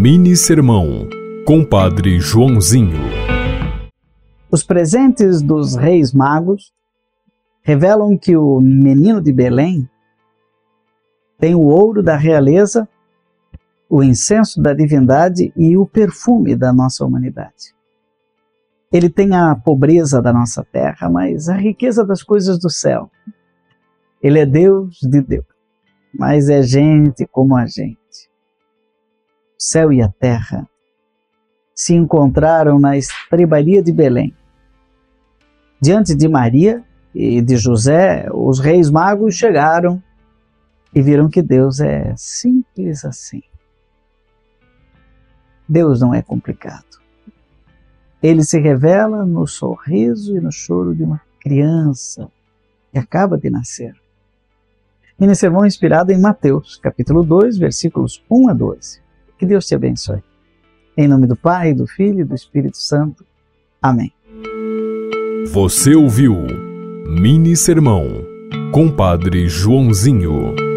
Mini Sermão, Compadre Joãozinho. Os presentes dos Reis Magos revelam que o menino de Belém tem o ouro da realeza, o incenso da divindade e o perfume da nossa humanidade. Ele tem a pobreza da nossa terra, mas a riqueza das coisas do céu. Ele é Deus de Deus, mas é gente como a gente céu e a terra se encontraram na estrebaria de Belém. Diante de Maria e de José, os reis magos chegaram e viram que Deus é simples assim. Deus não é complicado. Ele se revela no sorriso e no choro de uma criança que acaba de nascer. E nesse sermão inspirado em Mateus, capítulo 2, versículos 1 a 12. Que Deus te abençoe. Em nome do Pai, do Filho e do Espírito Santo. Amém. Você ouviu Mini Sermão, Compadre Joãozinho.